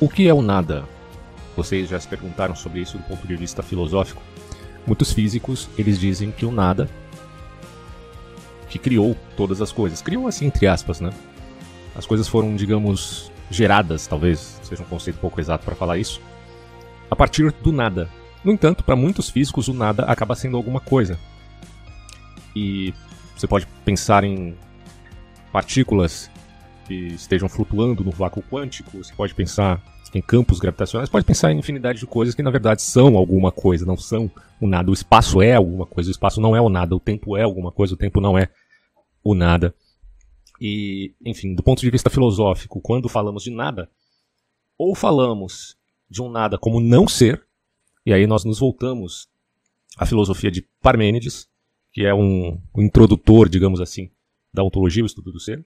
O que é o nada? Vocês já se perguntaram sobre isso do ponto de vista filosófico? Muitos físicos, eles dizem que o nada que criou todas as coisas. Criou assim entre aspas, né? As coisas foram, digamos, geradas, talvez seja um conceito pouco exato para falar isso, a partir do nada. No entanto, para muitos físicos, o nada acaba sendo alguma coisa. E você pode pensar em partículas que estejam flutuando no vácuo quântico, você pode pensar em campos gravitacionais, pode pensar em infinidade de coisas que na verdade são alguma coisa, não são o nada. O espaço é alguma coisa, o espaço não é o nada, o tempo é alguma coisa, o tempo não é o nada. E, enfim, do ponto de vista filosófico, quando falamos de nada, ou falamos de um nada como não ser, e aí nós nos voltamos à filosofia de Parmênides, que é um, um introdutor, digamos assim, da ontologia, o estudo do ser,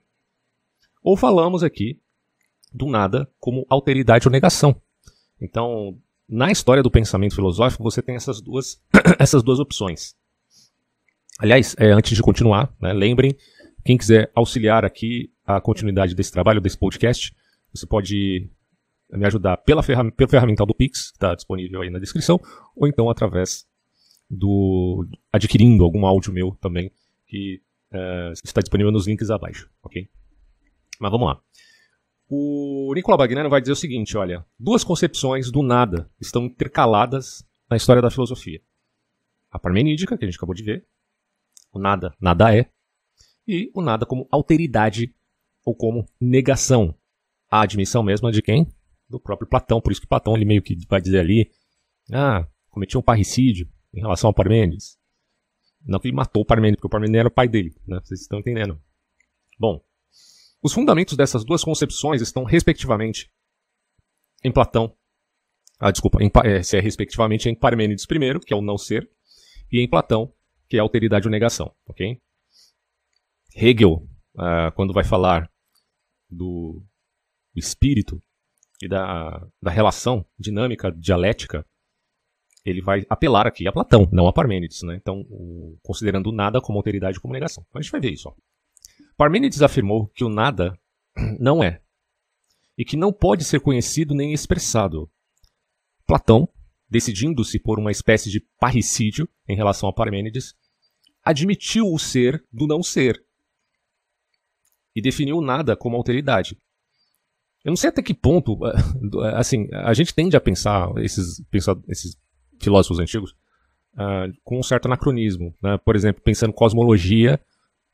ou falamos aqui do nada como alteridade ou negação. Então, na história do pensamento filosófico, você tem essas duas, essas duas opções. Aliás, é, antes de continuar, né, lembrem, quem quiser auxiliar aqui a continuidade desse trabalho, desse podcast, você pode me ajudar pela, ferram pela ferramental do Pix, que está disponível aí na descrição, ou então através do adquirindo algum áudio meu também, que uh, está disponível nos links abaixo, ok? Mas vamos lá. O Nicola Bagnano vai dizer o seguinte, olha, duas concepções do nada estão intercaladas na história da filosofia. A parmenídica, que a gente acabou de ver, o nada, nada é, e o nada como alteridade ou como negação. A admissão mesmo de quem? Do próprio Platão, por isso que Platão ele meio que vai dizer ali, ah, cometia um parricídio em relação ao Parmênides. Não que ele matou o Parmênides, porque o Parmênides era o pai dele, né? Vocês estão entendendo. Bom, os fundamentos dessas duas concepções estão, respectivamente, em Platão. Ah, desculpa, em, é, é respectivamente em Parmênides I, que é o não ser, e em Platão, que é alteridade ou negação. ok? Hegel, ah, quando vai falar do espírito e da, da relação dinâmica dialética, ele vai apelar aqui a Platão, não a Parmênides. Né? Então, o, considerando nada como alteridade como negação. Então, a gente vai ver isso. Ó. Parmênides afirmou que o nada não é, e que não pode ser conhecido nem expressado. Platão, decidindo-se por uma espécie de parricídio em relação a Parmênides, admitiu o ser do não ser e definiu nada como alteridade. Eu não sei até que ponto, assim, a gente tende a pensar esses, pensar, esses filósofos antigos uh, com um certo anacronismo. Né? Por exemplo, pensando cosmologia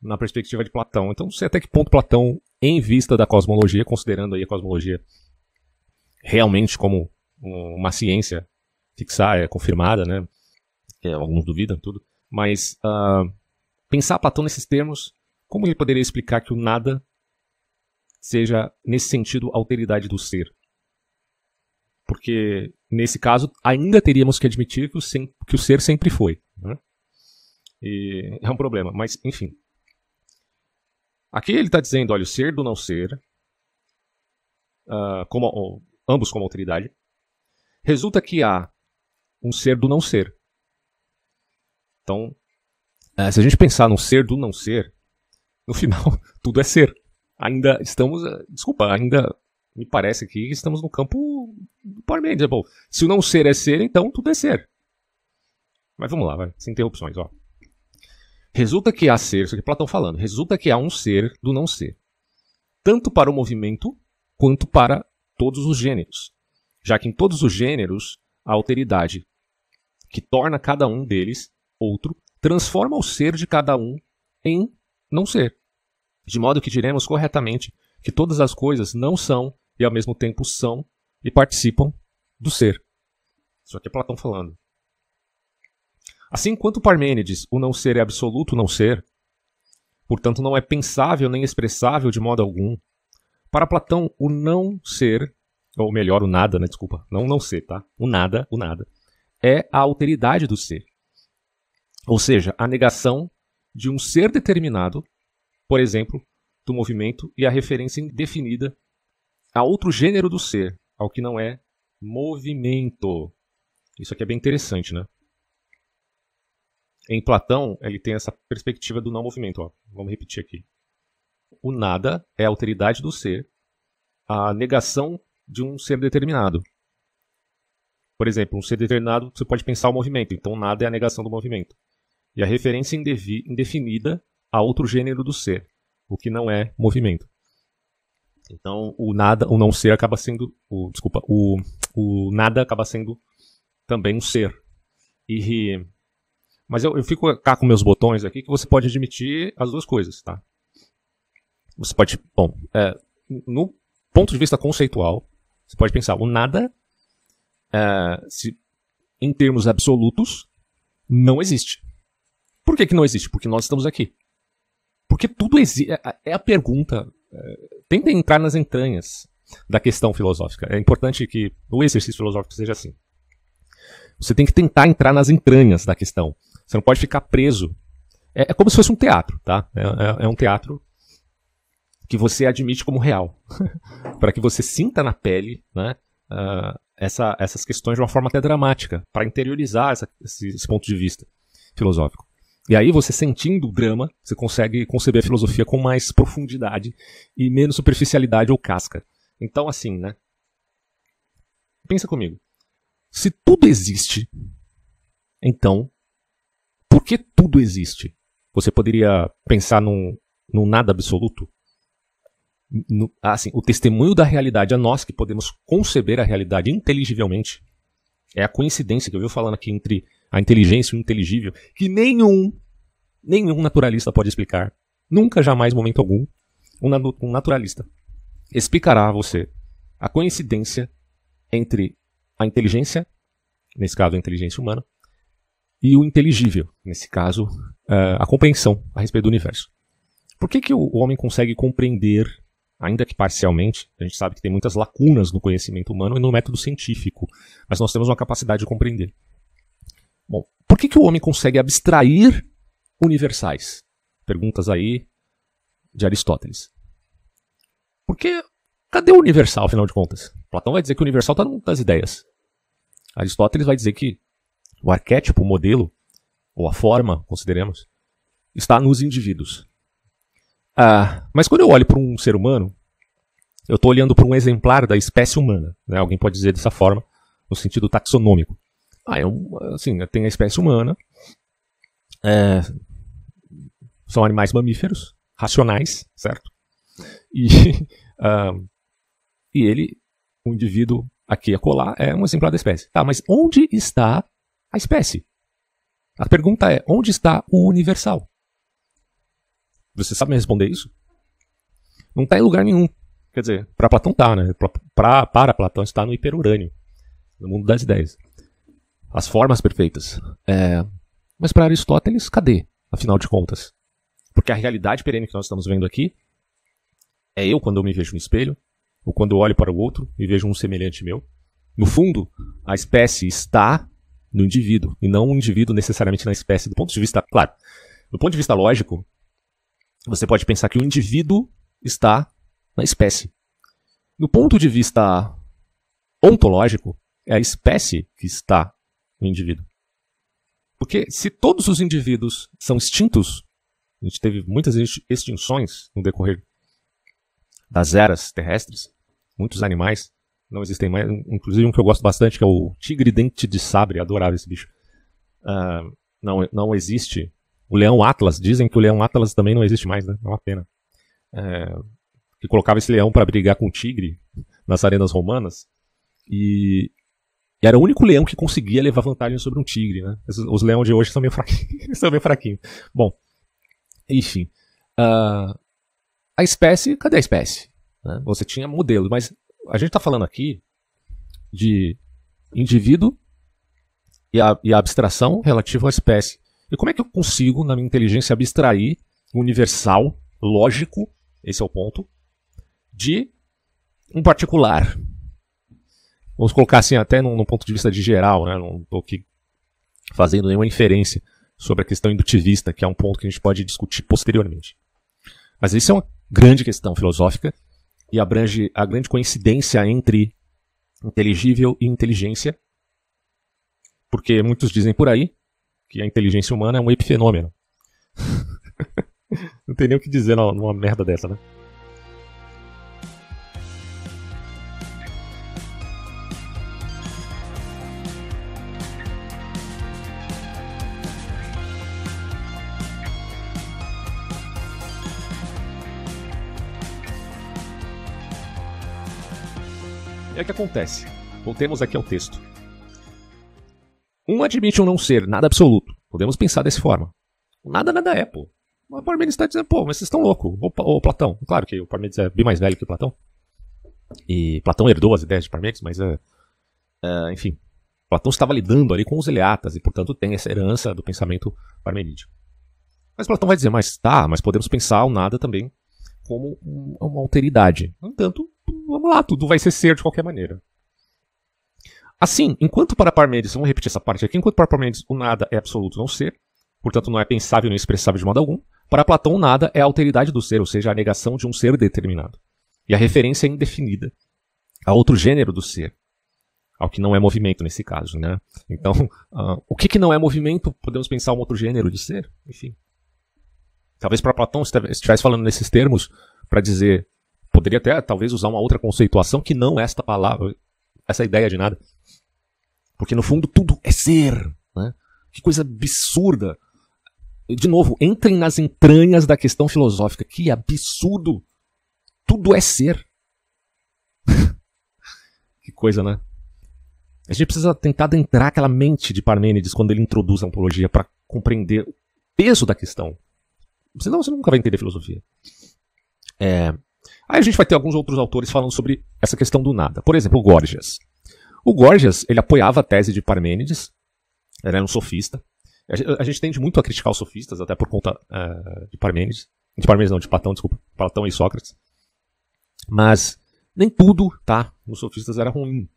na perspectiva de Platão. Então, não sei até que ponto Platão, em vista da cosmologia, considerando aí a cosmologia realmente como uma ciência fixar, é confirmada, né? É, alguns duvidam tudo. Mas uh, pensar Platão nesses termos, como ele poderia explicar que o nada seja, nesse sentido, alteridade do ser? Porque, nesse caso, ainda teríamos que admitir que o, sem, que o ser sempre foi. Né? E é um problema, mas enfim. Aqui ele está dizendo, olha, o ser do não ser, uh, como, ambos como alteridade, resulta que há um ser do não ser. Então, uh, se a gente pensar no ser do não ser, no final, tudo é ser. Ainda estamos, uh, desculpa, ainda me parece que estamos no campo do Parmênides. Bom, se o não ser é ser, então tudo é ser. Mas vamos lá, vai, sem interrupções, ó. Resulta que há ser, isso que Platão falando, resulta que há um ser do não ser, tanto para o movimento quanto para todos os gêneros, já que em todos os gêneros a alteridade que torna cada um deles outro transforma o ser de cada um em não ser, de modo que diremos corretamente que todas as coisas não são e ao mesmo tempo são e participam do ser. Isso aqui é Platão falando. Assim quanto Parmênides, o não ser é absoluto não ser, portanto não é pensável nem expressável de modo algum. Para Platão, o não ser, ou melhor, o nada, né? Desculpa, não não ser, tá? O nada, o nada, é a alteridade do ser. Ou seja, a negação de um ser determinado, por exemplo, do movimento e a referência indefinida a outro gênero do ser, ao que não é movimento. Isso aqui é bem interessante, né? Em Platão, ele tem essa perspectiva do não movimento. Ó. Vamos repetir aqui. O nada é a alteridade do ser, a negação de um ser determinado. Por exemplo, um ser determinado, você pode pensar o movimento, então nada é a negação do movimento. E a referência indefinida a outro gênero do ser, o que não é movimento. Então, o nada, o não ser acaba sendo, o, desculpa, o, o nada acaba sendo também um ser. E mas eu, eu fico cá com meus botões aqui que você pode admitir as duas coisas, tá? Você pode, bom, é, no ponto de vista conceitual, você pode pensar o nada, é, se, em termos absolutos, não existe. Por que, que não existe? Porque nós estamos aqui. Porque tudo existe. É, é a pergunta. É, tenta entrar nas entranhas da questão filosófica. É importante que o exercício filosófico seja assim. Você tem que tentar entrar nas entranhas da questão. Você não pode ficar preso. É, é como se fosse um teatro, tá? É, é, é um teatro que você admite como real. para que você sinta na pele né, uh, essa, essas questões de uma forma até dramática, para interiorizar essa, esse, esse ponto de vista filosófico. E aí, você sentindo o drama, você consegue conceber a filosofia com mais profundidade e menos superficialidade ou casca. Então, assim, né? Pensa comigo. Se tudo existe, então por que tudo existe? Você poderia pensar num, num nada absoluto? No, assim, o testemunho da realidade a nós que podemos conceber a realidade inteligivelmente é a coincidência que eu vi falando aqui entre a inteligência e o inteligível, que nenhum, nenhum naturalista pode explicar. Nunca, jamais, momento algum, um, um naturalista explicará a você a coincidência entre a inteligência, nesse caso a inteligência humana, e o inteligível, nesse caso, uh, a compreensão a respeito do universo. Por que, que o homem consegue compreender, ainda que parcialmente, a gente sabe que tem muitas lacunas no conhecimento humano e no método científico, mas nós temos uma capacidade de compreender. Bom, por que, que o homem consegue abstrair universais? Perguntas aí de Aristóteles. Porque cadê o universal, afinal de contas? Platão vai dizer que o universal está mundo das ideias. Aristóteles vai dizer que o arquétipo, o modelo, ou a forma, consideremos, está nos indivíduos. Ah, mas quando eu olho para um ser humano, eu estou olhando para um exemplar da espécie humana. Né? Alguém pode dizer dessa forma, no sentido taxonômico. Ah, um, assim, tem a espécie humana, é, são animais mamíferos, racionais, certo? E, uh, e ele, o indivíduo aqui a colar, é um exemplar da espécie. Tá, mas onde está a espécie. A pergunta é: onde está o universal? Você sabe me responder isso? Não está em lugar nenhum. Quer dizer, para Platão está, né? Pra, pra, para Platão está no hiperurânio, no mundo das ideias. As formas perfeitas. É... Mas para Aristóteles, cadê, afinal de contas? Porque a realidade perene que nós estamos vendo aqui é eu quando eu me vejo no espelho, ou quando eu olho para o outro e vejo um semelhante meu. No fundo, a espécie está no indivíduo, e não o indivíduo necessariamente na espécie. Do ponto de vista, claro, do ponto de vista lógico, você pode pensar que o indivíduo está na espécie. Do ponto de vista ontológico, é a espécie que está no indivíduo. Porque se todos os indivíduos são extintos, a gente teve muitas extinções no decorrer das eras terrestres, muitos animais, não existem mais. Inclusive um que eu gosto bastante, que é o tigre dente de sabre. Adorava esse bicho. Uh, não, não existe. O leão Atlas, dizem que o leão Atlas também não existe mais, né? É uma pena. É, que colocava esse leão para brigar com o tigre nas arenas romanas. E, e, era o único leão que conseguia levar vantagem sobre um tigre, né? Os, os leões de hoje são meio fraquinhos. são meio fraquinhos. Bom, enfim. Uh, a espécie, cadê a espécie? Né? Você tinha modelos, mas a gente está falando aqui de indivíduo e a, e a abstração relativa à espécie. E como é que eu consigo, na minha inteligência, abstrair universal, lógico, esse é o ponto, de um particular? Vamos colocar assim, até num ponto de vista de geral, né? não estou aqui fazendo nenhuma inferência sobre a questão indutivista, que é um ponto que a gente pode discutir posteriormente. Mas isso é uma grande questão filosófica e abrange a grande coincidência entre inteligível e inteligência, porque muitos dizem por aí que a inteligência humana é um epifenômeno. Não tem nem o que dizer numa merda dessa, né? Que acontece? Voltemos aqui ao texto. Um admite um não ser, nada absoluto. Podemos pensar dessa forma. Nada, nada é, pô. O Parmênides está dizendo, pô, mas vocês estão loucos. O, Platão, claro que o Parmênides é bem mais velho que o Platão. E Platão herdou as ideias de Parmênides, mas, é, é, enfim, Platão estava lidando ali com os Eleatas e, portanto, tem essa herança do pensamento parmenídeo. Mas Platão vai dizer, mas tá, mas podemos pensar o nada também como uma alteridade. No entanto, vamos lá, tudo vai ser ser de qualquer maneira. Assim, enquanto para Parmênides, vamos repetir essa parte aqui, enquanto para Parmênides o nada é absoluto não ser, portanto não é pensável nem expressável de modo algum, para Platão o nada é a alteridade do ser, ou seja, a negação de um ser determinado. E a referência é indefinida a outro gênero do ser, ao que não é movimento nesse caso, né? Então, uh, o que, que não é movimento? Podemos pensar um outro gênero de ser? Enfim. Talvez para Platão estivesse falando nesses termos para dizer, poderia até talvez usar uma outra conceituação que não esta palavra, essa ideia de nada. Porque no fundo tudo é ser. Né? Que coisa absurda. De novo, entrem nas entranhas da questão filosófica. Que absurdo. Tudo é ser. que coisa, né? A gente precisa tentar adentrar aquela mente de Parmênides quando ele introduz a ontologia para compreender o peso da questão. Senão você nunca vai entender filosofia. É... Aí a gente vai ter alguns outros autores falando sobre essa questão do nada. Por exemplo, o Gorgias. O Gorgias, ele apoiava a tese de Parmênides, ele era um sofista. A gente tende muito a criticar os sofistas, até por conta uh, de Parmênides. De Parmênides não, de Platão, desculpa. Platão e Sócrates. Mas nem tudo, tá, nos sofistas era ruim.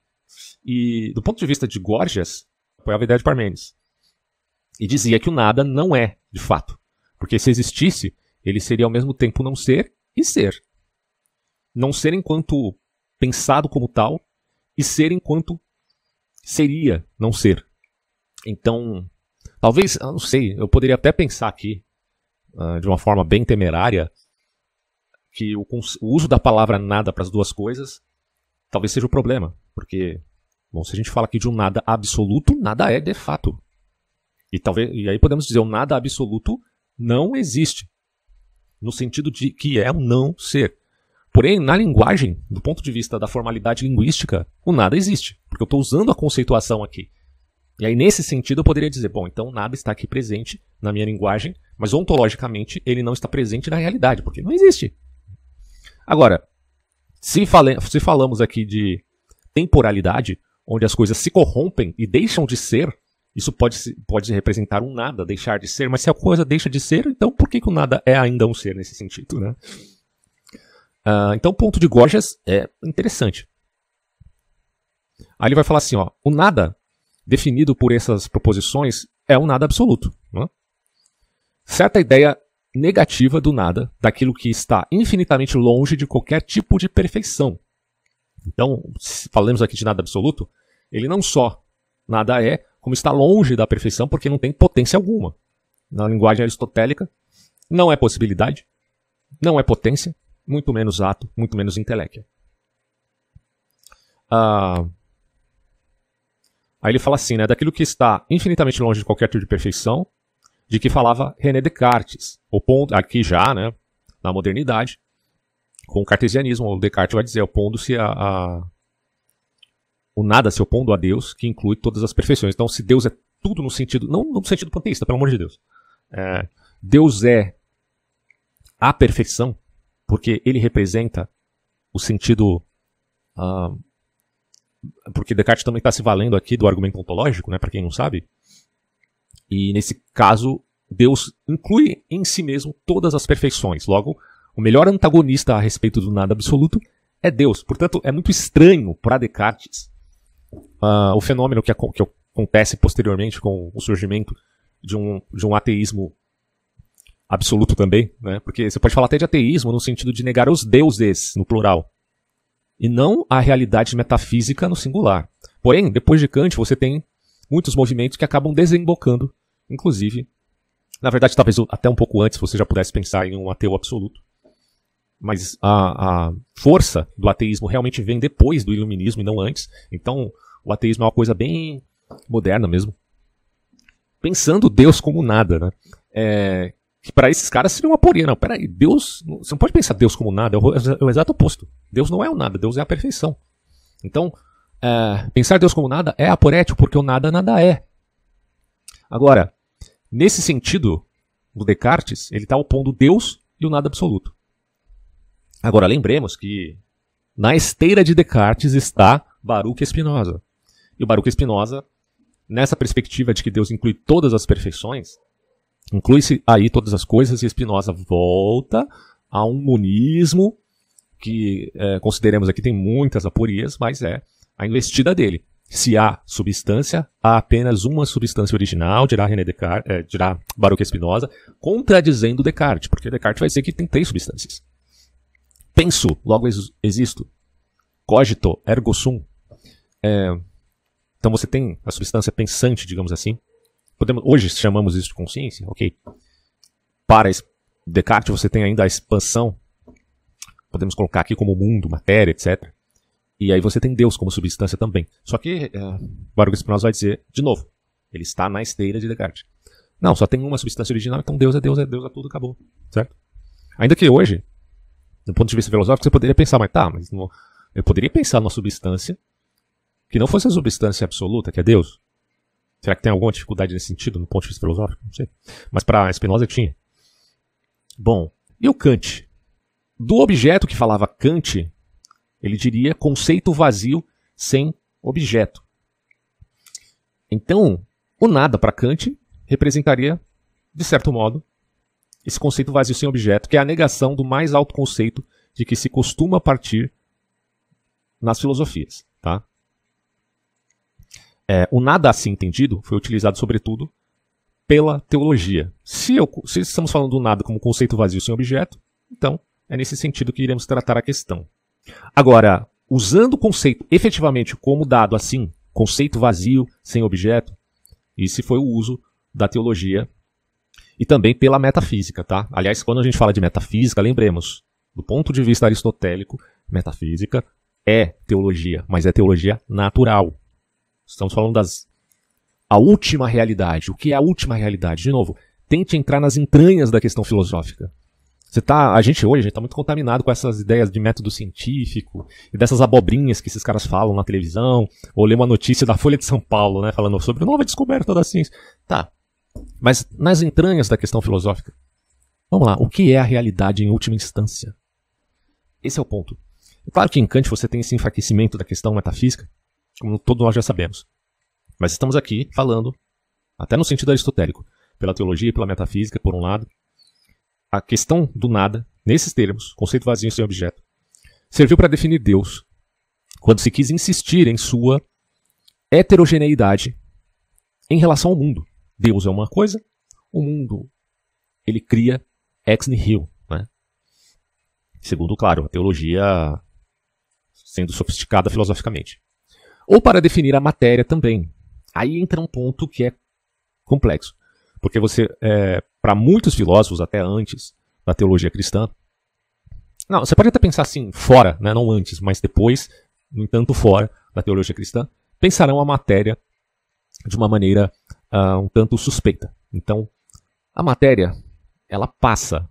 E do ponto de vista de Gorgias, apoiava a ideia de Parmênides. E dizia que o nada não é, de fato. Porque se existisse, ele seria ao mesmo tempo não ser e ser. Não ser enquanto pensado como tal, e ser enquanto seria não ser. Então, talvez, não sei, eu poderia até pensar aqui, uh, de uma forma bem temerária, que o, o uso da palavra nada para as duas coisas talvez seja o problema. Porque, bom, se a gente fala aqui de um nada absoluto, nada é de fato. E, talvez, e aí podemos dizer o nada absoluto não existe. No sentido de que é um não ser. Porém, na linguagem, do ponto de vista da formalidade linguística, o nada existe, porque eu estou usando a conceituação aqui. E aí, nesse sentido, eu poderia dizer: bom, então nada está aqui presente na minha linguagem, mas ontologicamente ele não está presente na realidade, porque não existe. Agora, se, fale, se falamos aqui de temporalidade, onde as coisas se corrompem e deixam de ser, isso pode, pode representar um nada, deixar de ser, mas se a coisa deixa de ser, então por que, que o nada é ainda um ser nesse sentido, né? Uh, então o ponto de Gorgias é interessante. Aí ele vai falar assim, ó, o nada definido por essas proposições é um nada absoluto. Né? Certa ideia negativa do nada, daquilo que está infinitamente longe de qualquer tipo de perfeição. Então, se falamos aqui de nada absoluto, ele não só nada é, como está longe da perfeição porque não tem potência alguma. Na linguagem aristotélica, não é possibilidade, não é potência, muito menos ato, muito menos intelecto. Ah, aí ele fala assim, né, daquilo que está infinitamente longe de qualquer tipo de perfeição, de que falava René Descartes, opondo, aqui já, né, na modernidade, com o cartesianismo, o Descartes vai dizer, opondo-se a, a, o nada se opondo a Deus, que inclui todas as perfeições. Então, se Deus é tudo no sentido, não no sentido panteísta, pelo amor de Deus. É, Deus é a perfeição, porque ele representa o sentido. Uh, porque Descartes também está se valendo aqui do argumento ontológico, né, para quem não sabe. E nesse caso, Deus inclui em si mesmo todas as perfeições. Logo, o melhor antagonista a respeito do nada absoluto é Deus. Portanto, é muito estranho para Descartes uh, o fenômeno que, que, acontece posteriormente com o surgimento de um, de um ateísmo absoluto também, né? Porque você pode falar até de ateísmo no sentido de negar os deuses, no plural, e não a realidade metafísica no singular. Porém, depois de Kant, você tem muitos movimentos que acabam desembocando, inclusive, na verdade, talvez até um pouco antes você já pudesse pensar em um ateu absoluto. Mas a, a força do ateísmo realmente vem depois do iluminismo e não antes. Então, o ateísmo é uma coisa bem moderna mesmo. Pensando Deus como nada, né? É, que para esses caras seria uma aporia. Não, peraí, Deus. Você não pode pensar Deus como nada, é o, é o exato oposto. Deus não é o nada, Deus é a perfeição. Então, é, pensar Deus como nada é aporético, porque o nada nada é. Agora, nesse sentido, o Descartes, ele está opondo Deus e o nada absoluto. Agora, lembremos que na esteira de Descartes está Baruch Spinoza. E o Baruch Spinoza, nessa perspectiva de que Deus inclui todas as perfeições, inclui-se aí todas as coisas, e Spinoza volta a um monismo que é, consideremos aqui tem muitas aporias, mas é a investida dele. Se há substância, há apenas uma substância original, dirá René Descartes, é, dirá Baruch Spinoza, contradizendo Descartes, porque Descartes vai dizer que tem três substâncias. Penso, logo existo. Cogito, ergo sum. É, então você tem a substância pensante, digamos assim. Podemos, hoje chamamos isso de consciência, ok? Para Descartes você tem ainda a expansão, podemos colocar aqui como mundo, matéria, etc. E aí você tem Deus como substância também. Só que uh, Baruch Spinoza vai dizer, de novo, ele está na esteira de Descartes. Não, só tem uma substância original, então Deus é Deus, é Deus, é tudo, acabou. Certo? Ainda que hoje, do ponto de vista filosófico, você poderia pensar, mas tá, mas não, eu poderia pensar numa substância que não fosse a substância absoluta, que é Deus. Será que tem alguma dificuldade nesse sentido, no ponto de vista filosófico? Não sei. Mas para Spinoza tinha. Bom, e o Kant? Do objeto que falava Kant, ele diria conceito vazio sem objeto. Então, o nada para Kant representaria, de certo modo, esse conceito vazio sem objeto, que é a negação do mais alto conceito de que se costuma partir nas filosofias. Tá? É, o nada assim entendido foi utilizado sobretudo pela teologia. Se, eu, se estamos falando do nada como conceito vazio sem objeto, então é nesse sentido que iremos tratar a questão. Agora, usando o conceito efetivamente como dado assim, conceito vazio, sem objeto, esse foi o uso da teologia e também pela metafísica, tá? Aliás, quando a gente fala de metafísica, lembremos, do ponto de vista aristotélico, metafísica é teologia, mas é teologia natural. Estamos falando das a última realidade. O que é a última realidade? De novo, tente entrar nas entranhas da questão filosófica. Você tá, a gente hoje, a gente tá muito contaminado com essas ideias de método científico e dessas abobrinhas que esses caras falam na televisão, ou lê uma notícia da Folha de São Paulo, né, falando sobre nova descoberta da ciência. Tá. Mas nas entranhas da questão filosófica, vamos lá, o que é a realidade em última instância? Esse é o ponto. É claro que em Kant você tem esse enfraquecimento da questão metafísica, como todos nós já sabemos. Mas estamos aqui falando, até no sentido aristotélico, pela teologia e pela metafísica, por um lado, a questão do nada, nesses termos, conceito vazio sem objeto, serviu para definir Deus quando se quis insistir em sua heterogeneidade em relação ao mundo. Deus é uma coisa, o mundo ele cria ex nihilo, né? Segundo, claro, a teologia sendo sofisticada filosoficamente. Ou para definir a matéria também. Aí entra um ponto que é complexo. Porque você, é, para muitos filósofos, até antes da teologia cristã, não, você pode até pensar assim, fora, né, não antes, mas depois, no entanto, fora da teologia cristã, pensarão a matéria de uma maneira uh, um tanto suspeita. Então, a matéria, ela passa,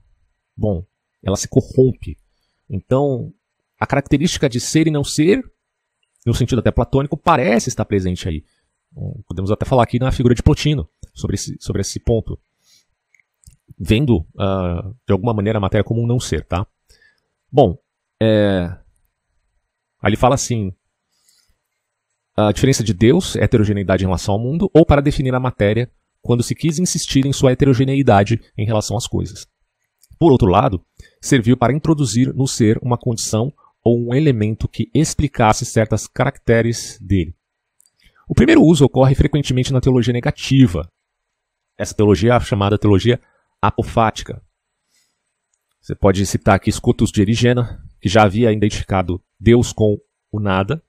bom, ela se corrompe. Então, a característica de ser e não ser, no sentido até platônico, parece estar presente aí. Podemos até falar aqui na figura de Plotino sobre esse, sobre esse ponto. Vendo, uh, de alguma maneira, a matéria como um não ser, tá? Bom, é... aí ele fala assim, a diferença de Deus é heterogeneidade em relação ao mundo, ou para definir a matéria, quando se quis insistir em sua heterogeneidade em relação às coisas. Por outro lado, serviu para introduzir no ser uma condição ou um elemento que explicasse certas caracteres dele. O primeiro uso ocorre frequentemente na teologia negativa. Essa teologia é chamada teologia apofática. Você pode citar aqui Scotus de Erigena, que já havia identificado Deus com o nada.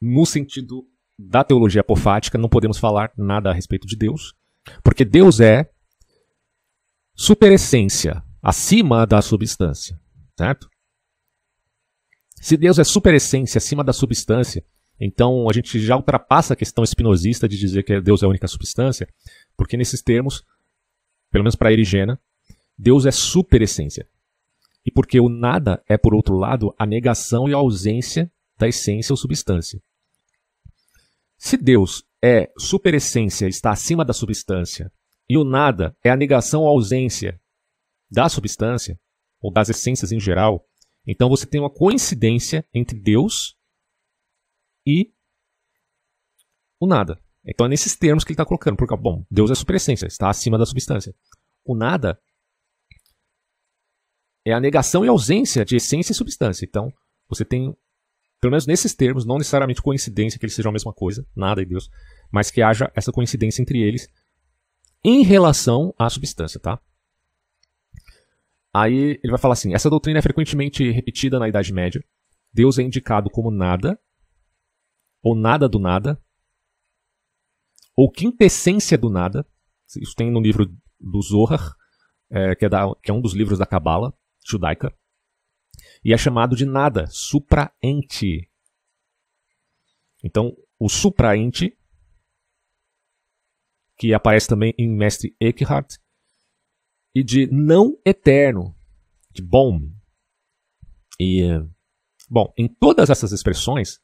No sentido da teologia apofática, não podemos falar nada a respeito de Deus, porque Deus é superessência, acima da substância, certo? Se Deus é superessência, acima da substância, então a gente já ultrapassa a questão espinosista de dizer que Deus é a única substância, porque nesses termos, pelo menos para Erigena, Deus é superessência. E porque o nada é, por outro lado, a negação e a ausência da essência ou substância. Se Deus é superessência, está acima da substância, e o nada é a negação ou ausência da substância, ou das essências em geral, então você tem uma coincidência entre Deus e o nada. Então é nesses termos que ele está colocando. Porque, bom, Deus é superessência, está acima da substância. O nada é a negação e ausência de essência e substância. Então, você tem, pelo menos nesses termos, não necessariamente coincidência que eles sejam a mesma coisa, nada e Deus, mas que haja essa coincidência entre eles em relação à substância, tá? Aí ele vai falar assim: essa doutrina é frequentemente repetida na Idade Média. Deus é indicado como nada, ou nada do nada, ou quintessência do nada. Isso tem no livro do Zohar, é, que, é da, que, é um dos livros da Cabala judaica. E é chamado de nada, supraente. Então, o supraente, que aparece também em Mestre Eckhart, e de não eterno, de bom. E, bom, em todas essas expressões,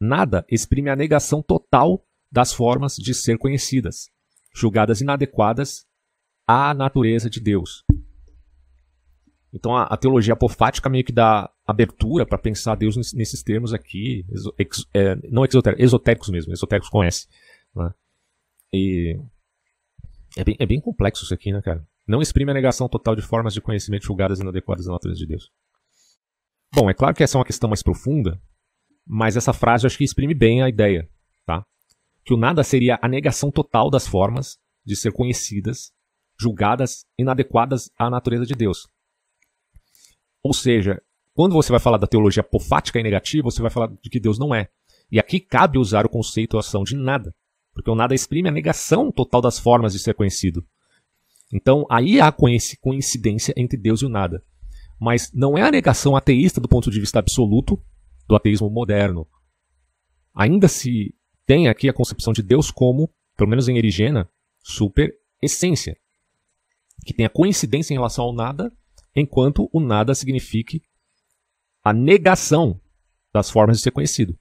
nada exprime a negação total das formas de ser conhecidas, julgadas inadequadas à natureza de Deus. Então a, a teologia apofática meio que dá abertura para pensar Deus nesses termos aqui, exo, ex, é, não exotéricos, esotéricos mesmo, esotéricos conhece. Né? E é bem, é bem complexo isso aqui, né, cara? Não exprime a negação total de formas de conhecimento julgadas inadequadas à natureza de Deus. Bom, é claro que essa é uma questão mais profunda, mas essa frase eu acho que exprime bem a ideia, tá? Que o nada seria a negação total das formas de ser conhecidas, julgadas inadequadas à natureza de Deus. Ou seja, quando você vai falar da teologia apofática e negativa, você vai falar de que Deus não é. E aqui cabe usar o conceito ação de nada, porque o nada exprime a negação total das formas de ser conhecido. Então, aí há coincidência entre Deus e o nada. Mas não é a negação ateísta do ponto de vista absoluto do ateísmo moderno. Ainda se tem aqui a concepção de Deus como, pelo menos em Erigena, super essência, que tem a coincidência em relação ao nada, enquanto o nada signifique a negação das formas de ser conhecido.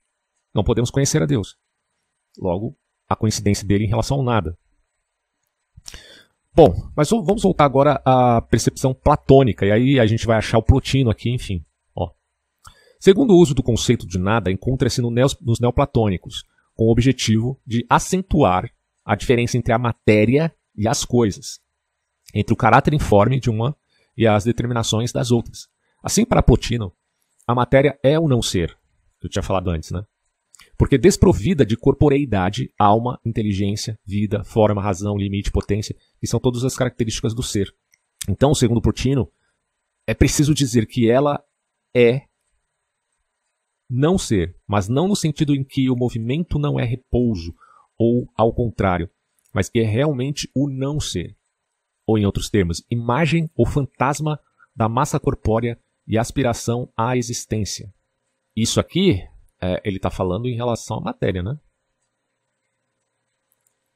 Não podemos conhecer a Deus. Logo, a coincidência dele em relação ao nada. Bom, mas vamos voltar agora à percepção platônica, e aí a gente vai achar o Plotino aqui, enfim. Ó. Segundo o uso do conceito de nada, encontra-se no nos neoplatônicos, com o objetivo de acentuar a diferença entre a matéria e as coisas, entre o caráter informe de uma e as determinações das outras. Assim, para Plotino, a matéria é o não ser, que eu tinha falado antes, né? Porque desprovida de corporeidade, alma, inteligência, vida, forma, razão, limite, potência, que são todas as características do ser. Então, segundo Portino, é preciso dizer que ela é não ser, mas não no sentido em que o movimento não é repouso, ou ao contrário, mas que é realmente o não ser. Ou, em outros termos, imagem ou fantasma da massa corpórea e aspiração à existência. Isso aqui é, ele está falando em relação à matéria, né?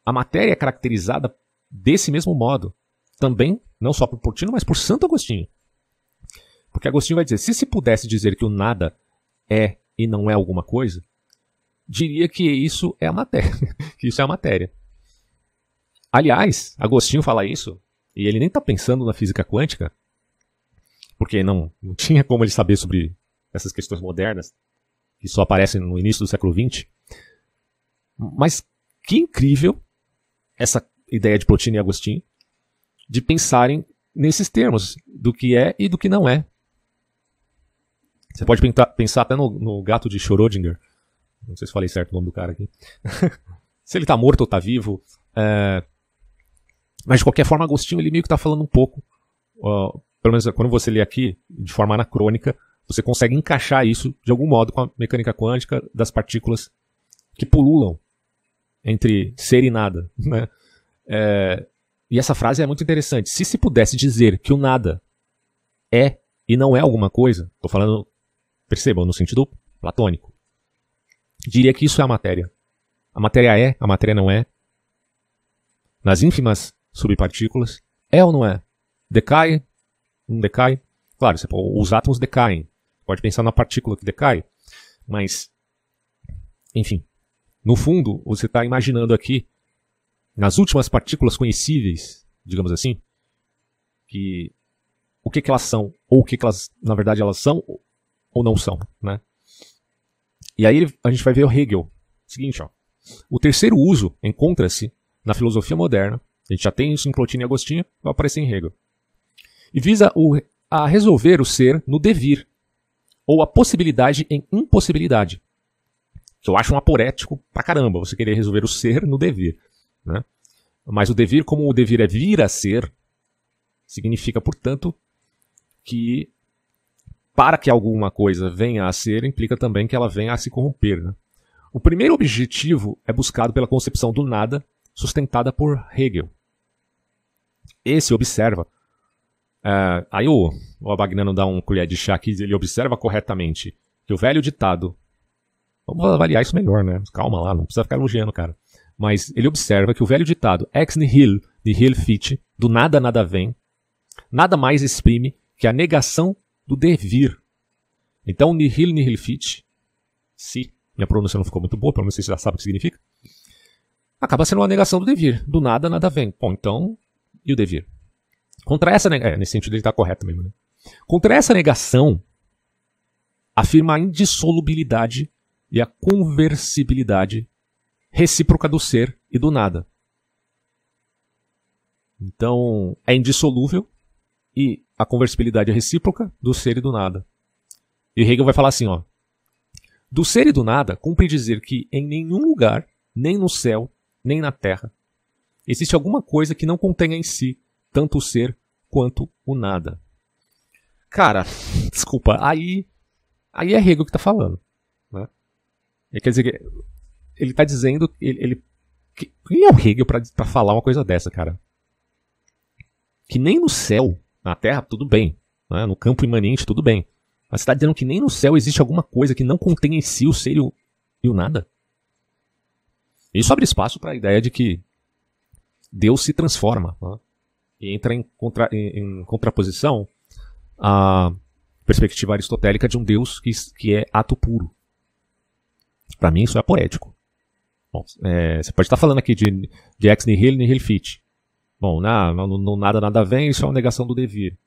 A matéria é caracterizada desse mesmo modo, também, não só por Portino, mas por Santo Agostinho. Porque Agostinho vai dizer: se se pudesse dizer que o nada é e não é alguma coisa, diria que isso é a matéria, que isso é a matéria. Aliás, Agostinho fala isso, e ele nem está pensando na física quântica, porque não, não tinha como ele saber sobre essas questões modernas que só aparecem no início do século XX. Mas que incrível essa ideia de Plotino e Agostinho de pensarem nesses termos, do que é e do que não é. Você pode pensar até no, no gato de Schrödinger. Não sei se falei certo o nome do cara aqui. se ele está morto ou está vivo. É... Mas de qualquer forma, Agostinho ele meio que está falando um pouco. Pelo menos quando você lê aqui, de forma anacrônica, você consegue encaixar isso de algum modo com a mecânica quântica das partículas que pululam entre ser e nada. Né? É, e essa frase é muito interessante. Se se pudesse dizer que o nada é e não é alguma coisa, estou falando, percebam, no sentido platônico, diria que isso é a matéria. A matéria é, a matéria não é. Nas ínfimas subpartículas, é ou não é? Decai, não decai? Claro, os átomos decaem, Pode pensar na partícula que decai. Mas, enfim, no fundo, você está imaginando aqui, nas últimas partículas conhecíveis, digamos assim, que o que, que elas são, ou o que, que elas, na verdade, elas são ou não são, né? E aí a gente vai ver o Hegel. Seguinte, ó. O terceiro uso encontra-se na filosofia moderna. A gente já tem isso em Plotino e Agostinho, vai aparecer em Hegel. E visa o, a resolver o ser no devir, ou a possibilidade em impossibilidade. Que eu acho um aporético pra caramba, você querer resolver o ser no devir. Né? Mas o devir, como o devir é vir a ser, significa, portanto, que para que alguma coisa venha a ser, implica também que ela venha a se corromper. Né? O primeiro objetivo é buscado pela concepção do nada, sustentada por Hegel. Esse observa. Uh, aí o, o Abagnano dá um colher de chá aqui, ele observa corretamente que o velho ditado. Vamos avaliar isso melhor, né? Calma lá, não precisa ficar elogiando, cara. Mas ele observa que o velho ditado ex nihil nihil fit, do nada nada vem, nada mais exprime que a negação do devir. Então, nihil nihil fit, se minha pronúncia não ficou muito boa, pelo menos você já sabe o que significa, acaba sendo uma negação do devir. Do nada, nada vem. Bom, então, e o devir? Contra essa negação, é, nesse sentido ele está correto mesmo, né? Contra essa negação, afirma a indissolubilidade e a conversibilidade recíproca do ser e do nada. Então, é indissolúvel e a conversibilidade é recíproca do ser e do nada. E Hegel vai falar assim, ó. Do ser e do nada, cumpre dizer que em nenhum lugar, nem no céu, nem na terra, existe alguma coisa que não contenha em si tanto o ser quanto o nada. Cara, desculpa, aí aí é Hegel que está falando. Né? Quer dizer, ele está dizendo, ele, ele, quem é o Hegel para falar uma coisa dessa, cara? Que nem no céu, na Terra, tudo bem. Né? No campo imanente, tudo bem. Mas você está dizendo que nem no céu existe alguma coisa que não contém em si o ser e o, e o nada? Isso abre espaço para a ideia de que Deus se transforma né? E entra em, contra, em, em, contraposição à perspectiva aristotélica de um Deus que, que é ato puro. Para mim, isso é poético. Bom, é, você pode estar falando aqui de, de ex nihil nihil fit. Bom, não, não, nada nada vem, isso é uma negação do devir.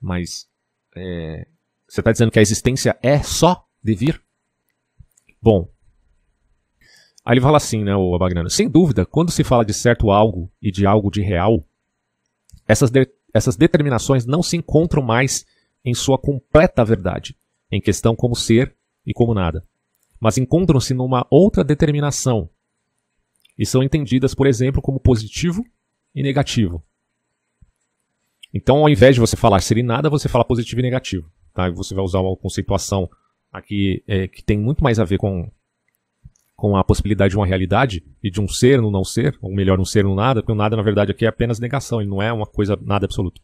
Mas é, você está dizendo que a existência é só devir? Bom, aí ele fala assim, né, o Abagnano. Sem dúvida, quando se fala de certo algo e de algo de real, essas, de, essas determinações não se encontram mais em sua completa verdade, em questão como ser e como nada, mas encontram-se numa outra determinação, e são entendidas, por exemplo, como positivo e negativo. Então, ao invés de você falar ser e nada, você fala positivo e negativo. Tá? Você vai usar uma conceituação aqui é, que tem muito mais a ver com, com a possibilidade de uma realidade e de um ser no não ser, ou melhor, um ser no nada, porque o nada, na verdade, aqui é apenas negação, ele não é uma coisa nada absoluta.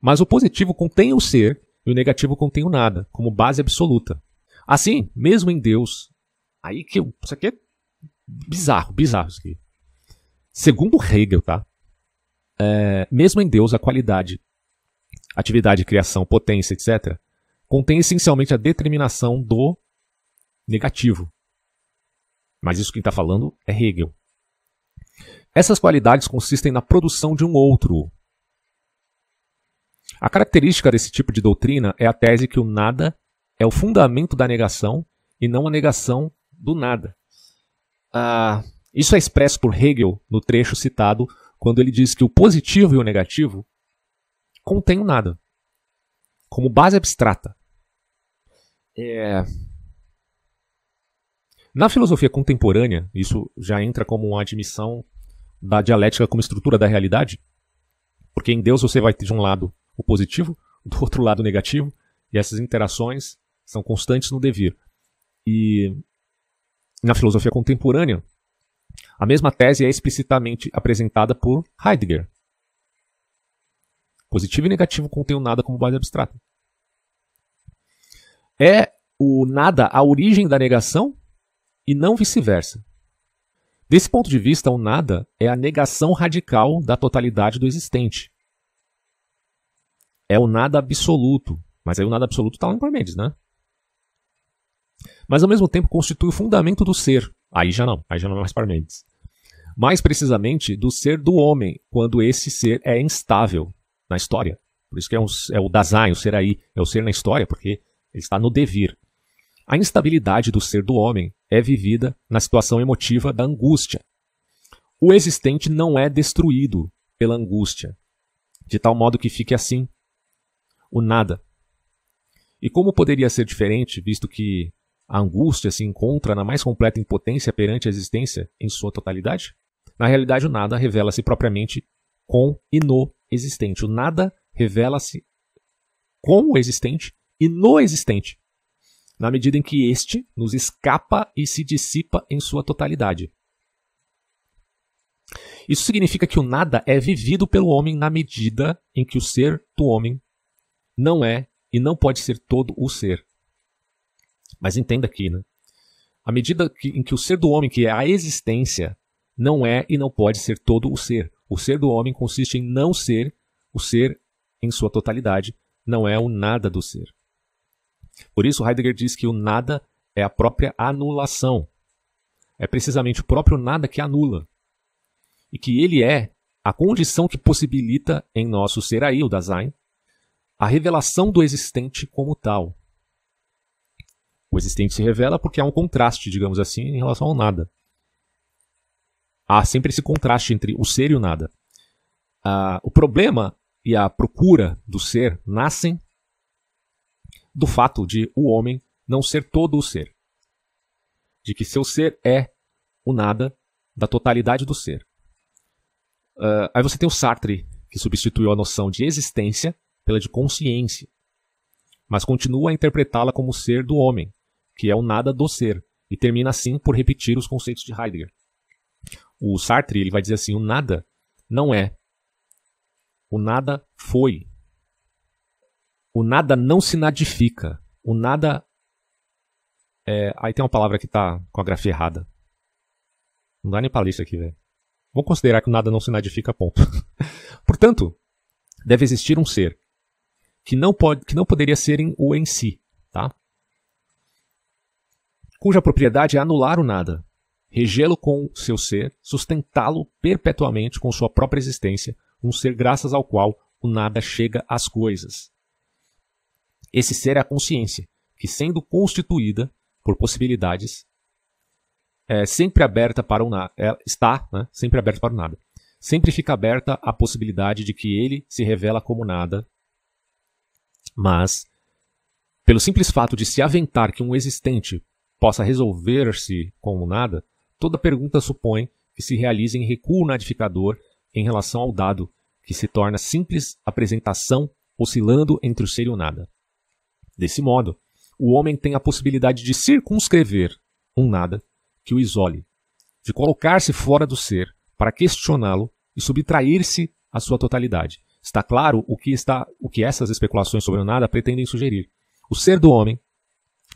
Mas o positivo contém o ser e o negativo contém o nada, como base absoluta. Assim, mesmo em Deus, aí que isso aqui é bizarro, bizarro isso aqui. Segundo Hegel, tá? É, mesmo em Deus, a qualidade, atividade, criação, potência, etc., contém essencialmente a determinação do negativo. Mas isso quem está falando é Hegel. Essas qualidades consistem na produção de um outro. A característica desse tipo de doutrina é a tese que o nada é o fundamento da negação e não a negação do nada. Ah, isso é expresso por Hegel no trecho citado quando ele diz que o positivo e o negativo contêm o nada, como base abstrata. É... Na filosofia contemporânea, isso já entra como uma admissão da dialética como estrutura da realidade, porque em Deus você vai ter de um lado o positivo, do outro lado o negativo, e essas interações são constantes no devir. E na filosofia contemporânea, a mesma tese é explicitamente apresentada por Heidegger. Positivo e negativo contêm o nada como base abstrata. É o nada a origem da negação e não vice-versa. Desse ponto de vista, o nada é a negação radical da totalidade do existente. É o nada absoluto. Mas aí o nada absoluto está lá em Parmênides, né? mas ao mesmo tempo constitui o fundamento do ser. Aí já não, aí já não é mais Parmênides. Mais precisamente do ser do homem, quando esse ser é instável na história. Por isso que é, um, é o Dasein, o ser aí, é o ser na história, porque ele está no devir. A instabilidade do ser do homem é vivida na situação emotiva da angústia. O existente não é destruído pela angústia, de tal modo que fique assim, o nada. E como poderia ser diferente, visto que a angústia se encontra na mais completa impotência perante a existência em sua totalidade? Na realidade, o nada revela-se propriamente com e no existente. O nada revela-se com o existente e no existente, na medida em que este nos escapa e se dissipa em sua totalidade. Isso significa que o nada é vivido pelo homem na medida em que o ser do homem não é e não pode ser todo o ser. Mas entenda aqui, né? À medida que, em que o ser do homem, que é a existência, não é e não pode ser todo o ser. O ser do homem consiste em não ser o ser em sua totalidade, não é o nada do ser. Por isso, Heidegger diz que o nada é a própria anulação. É precisamente o próprio nada que anula. E que ele é a condição que possibilita em nosso ser aí, o Dasein, a revelação do existente como tal. O existente se revela porque há um contraste, digamos assim, em relação ao nada. Há sempre esse contraste entre o ser e o nada. Ah, o problema e a procura do ser nascem do fato de o homem não ser todo o ser. De que seu ser é o nada da totalidade do ser. Uh, aí você tem o Sartre, que substituiu a noção de existência pela de consciência, mas continua a interpretá-la como ser do homem, que é o nada do ser, e termina assim por repetir os conceitos de Heidegger. O Sartre ele vai dizer assim: o nada não é. O nada foi. O nada não se nadifica. O nada. É... Aí tem uma palavra que está com a grafia errada. Não dá nem para isso aqui, velho. Vamos considerar que o nada não se nadifica, ponto. Portanto, deve existir um ser que não, pode, que não poderia ser em, o em si, tá? cuja propriedade é anular o nada, regê-lo com seu ser, sustentá-lo perpetuamente com sua própria existência, um ser graças ao qual o nada chega às coisas. Esse ser é a consciência, que sendo constituída por possibilidades, é sempre aberta para o nada, é, está né, sempre aberta para o nada. Sempre fica aberta a possibilidade de que ele se revela como nada mas, pelo simples fato de se aventar que um existente possa resolver-se como nada, toda pergunta supõe que se realize em recuo nadificador em relação ao dado, que se torna simples apresentação oscilando entre o ser e o nada. Desse modo, o homem tem a possibilidade de circunscrever um nada que o isole, de colocar-se fora do ser para questioná-lo e subtrair-se à sua totalidade, Está claro o que, está, o que essas especulações sobre o nada pretendem sugerir. O ser do homem,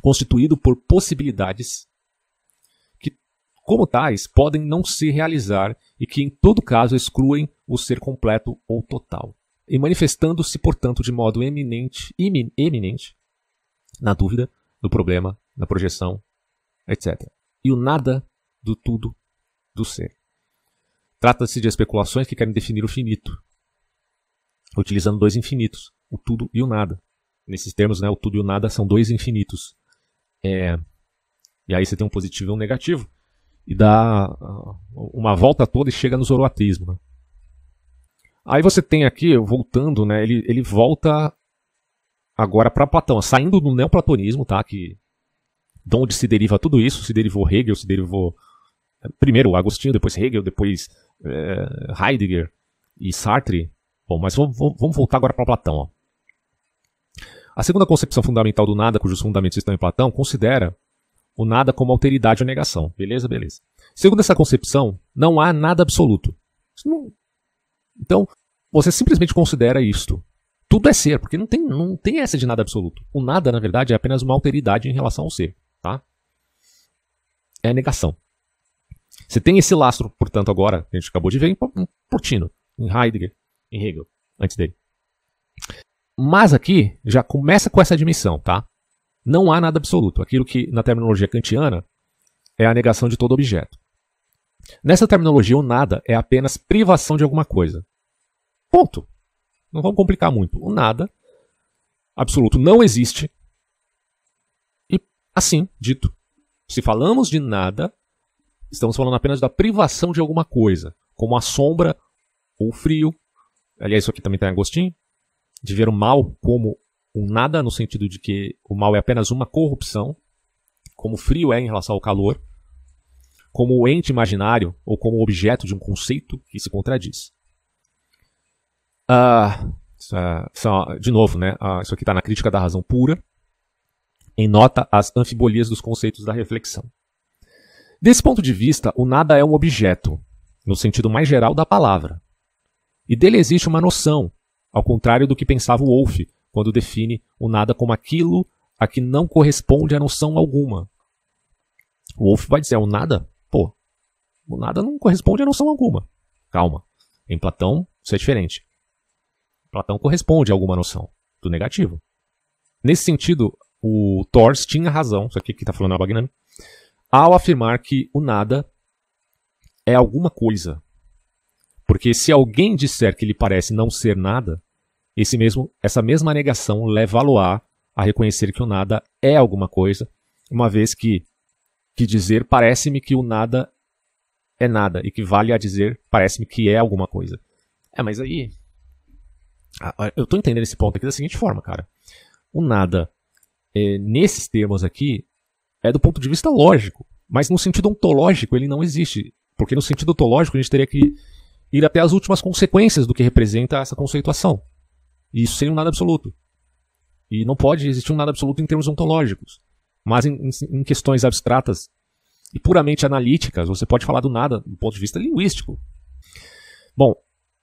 constituído por possibilidades que, como tais, podem não se realizar e que, em todo caso, excluem o ser completo ou total. E manifestando-se, portanto, de modo eminente, eminente, na dúvida, no problema, na projeção, etc. E o nada do tudo do ser. Trata-se de especulações que querem definir o finito, utilizando dois infinitos, o tudo e o nada. Nesses termos, né, o tudo e o nada são dois infinitos. É, e aí você tem um positivo e um negativo. E dá uh, uma volta toda e chega no zoroatrismo. Né? Aí você tem aqui, voltando, né, ele, ele volta agora para Platão, saindo do neoplatonismo, tá, que de onde se deriva tudo isso, se derivou Hegel, se derivou primeiro Agostinho, depois Hegel, depois é, Heidegger e Sartre, Bom, mas vamos, vamos voltar agora para Platão. Ó. A segunda concepção fundamental do nada, cujos fundamentos estão em Platão, considera o nada como alteridade ou negação. Beleza? Beleza. Segundo essa concepção, não há nada absoluto. Então, você simplesmente considera isto. Tudo é ser, porque não tem, não tem essa de nada absoluto. O nada, na verdade, é apenas uma alteridade em relação ao ser. Tá? É a negação. Você tem esse lastro, portanto, agora, que a gente acabou de ver em Portino, em Heidegger, em Hegel, antes dele. Mas aqui já começa com essa admissão, tá? Não há nada absoluto. Aquilo que, na terminologia kantiana, é a negação de todo objeto. Nessa terminologia, o nada é apenas privação de alguma coisa. Ponto. Não vamos complicar muito. O nada absoluto não existe. E assim, dito, se falamos de nada, estamos falando apenas da privação de alguma coisa, como a sombra ou o frio. Aliás, isso aqui também tem Agostinho. De ver o mal como um nada, no sentido de que o mal é apenas uma corrupção, como o frio é em relação ao calor, como o ente imaginário ou como objeto de um conceito que se contradiz. Uh, de novo, né, uh, isso aqui está na crítica da razão pura, em nota as anfibolias dos conceitos da reflexão. Desse ponto de vista, o nada é um objeto, no sentido mais geral da palavra. E dele existe uma noção, ao contrário do que pensava Wolff quando define o nada como aquilo a que não corresponde a noção alguma. Wolff vai dizer, o nada? Pô, o nada não corresponde a noção alguma. Calma. Em Platão, isso é diferente. Platão corresponde a alguma noção do negativo. Nesse sentido, o Thors tinha razão, isso aqui que está falando a Bagnani, ao afirmar que o nada é alguma coisa. Porque se alguém disser que lhe parece não ser nada, esse mesmo, essa mesma negação leva-lo a, a reconhecer que o nada é alguma coisa, uma vez que, que dizer parece-me que o nada é nada, e que vale a dizer parece-me que é alguma coisa. É, mas aí. Eu estou entendendo esse ponto aqui da seguinte forma, cara. O nada, é, nesses termos aqui, é do ponto de vista lógico. Mas no sentido ontológico, ele não existe. Porque no sentido ontológico, a gente teria que ir até as últimas consequências do que representa essa conceituação. E isso seria um nada absoluto. E não pode existir um nada absoluto em termos ontológicos. Mas em, em, em questões abstratas e puramente analíticas, você pode falar do nada do ponto de vista linguístico. Bom,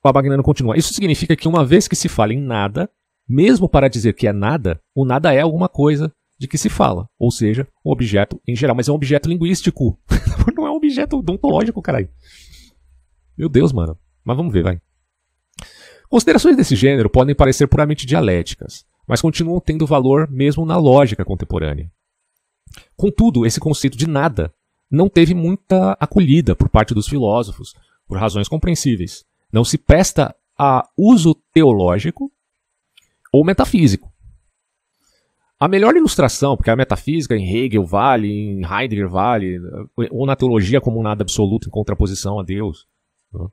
o Bagnano continua. Isso significa que uma vez que se fala em nada, mesmo para dizer que é nada, o nada é alguma coisa de que se fala. Ou seja, um objeto em geral, mas é um objeto linguístico. não é um objeto ontológico, caralho. Meu Deus, mano. Mas vamos ver, vai. Considerações desse gênero podem parecer puramente dialéticas, mas continuam tendo valor mesmo na lógica contemporânea. Contudo, esse conceito de nada não teve muita acolhida por parte dos filósofos, por razões compreensíveis. Não se presta a uso teológico ou metafísico. A melhor ilustração, porque a metafísica em Hegel vale, em Heidegger vale, ou na teologia como nada absoluto em contraposição a Deus. Né?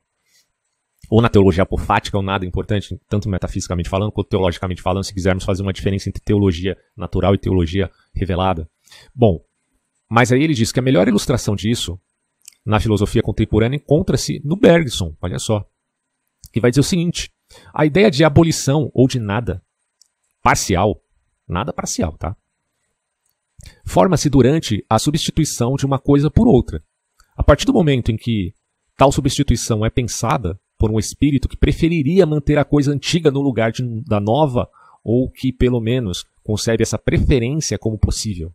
ou na teologia apofática, ou nada importante, tanto metafisicamente falando quanto teologicamente falando, se quisermos fazer uma diferença entre teologia natural e teologia revelada. Bom, mas aí ele diz que a melhor ilustração disso na filosofia contemporânea encontra-se no Bergson, olha só, que vai dizer o seguinte: a ideia de abolição ou de nada parcial, nada parcial, tá? Forma-se durante a substituição de uma coisa por outra. A partir do momento em que tal substituição é pensada, por um espírito que preferiria manter a coisa antiga no lugar de, da nova, ou que, pelo menos, concebe essa preferência como possível.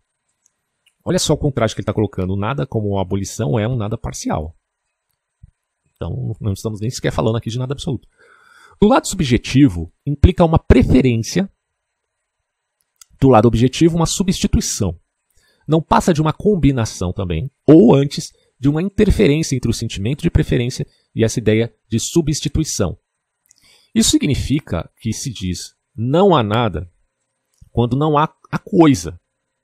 Olha só o contraste que ele está colocando. Nada como abolição é um nada parcial. Então, não estamos nem sequer falando aqui de nada absoluto. Do lado subjetivo, implica uma preferência. Do lado objetivo, uma substituição. Não passa de uma combinação também, ou antes, de uma interferência entre o sentimento de preferência e essa ideia de substituição. Isso significa que se diz não há nada quando não há a coisa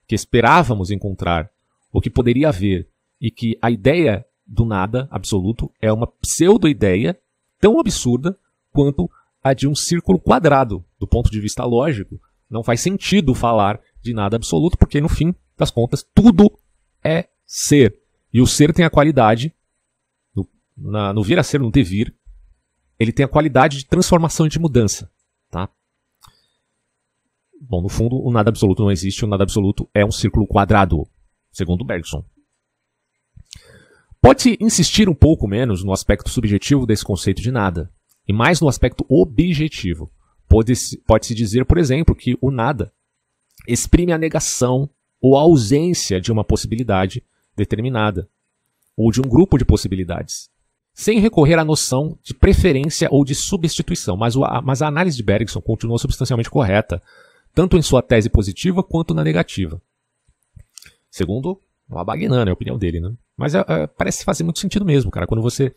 que esperávamos encontrar ou que poderia haver e que a ideia do nada absoluto é uma pseudo-ideia tão absurda quanto a de um círculo quadrado. Do ponto de vista lógico, não faz sentido falar de nada absoluto, porque no fim das contas tudo é ser. E o ser tem a qualidade, no, na, no vir a ser, no devir, ele tem a qualidade de transformação e de mudança. Tá? Bom, no fundo, o nada absoluto não existe, o nada absoluto é um círculo quadrado, segundo Bergson. Pode-se insistir um pouco menos no aspecto subjetivo desse conceito de nada, e mais no aspecto objetivo. Pode-se pode dizer, por exemplo, que o nada exprime a negação ou a ausência de uma possibilidade determinada, ou de um grupo de possibilidades, sem recorrer à noção de preferência ou de substituição. Mas, o, a, mas a análise de Bergson continua substancialmente correta tanto em sua tese positiva quanto na negativa. Segundo o Abagnan, é a opinião dele, né? Mas é, é, parece fazer muito sentido mesmo, cara. Quando você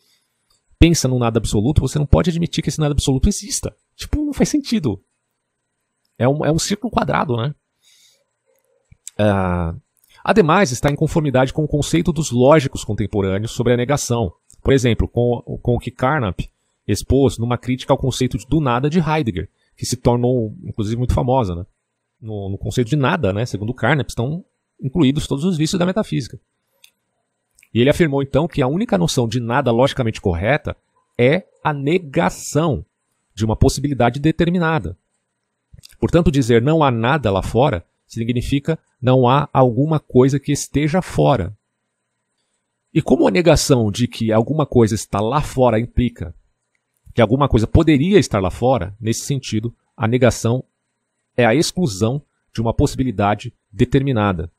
pensa num nada absoluto, você não pode admitir que esse nada absoluto exista. Tipo, não faz sentido. É um, é um círculo quadrado, né? Uh, ademais, está em conformidade com o conceito dos lógicos contemporâneos sobre a negação. Por exemplo, com, com o que Carnap expôs numa crítica ao conceito do nada de Heidegger, que se tornou, inclusive, muito famosa. Né? No, no conceito de nada, né, segundo Carnap, estão incluídos todos os vícios da metafísica. E ele afirmou então que a única noção de nada logicamente correta é a negação de uma possibilidade determinada. Portanto, dizer não há nada lá fora significa não há alguma coisa que esteja fora. E como a negação de que alguma coisa está lá fora implica que alguma coisa poderia estar lá fora, nesse sentido, a negação é a exclusão de uma possibilidade determinada.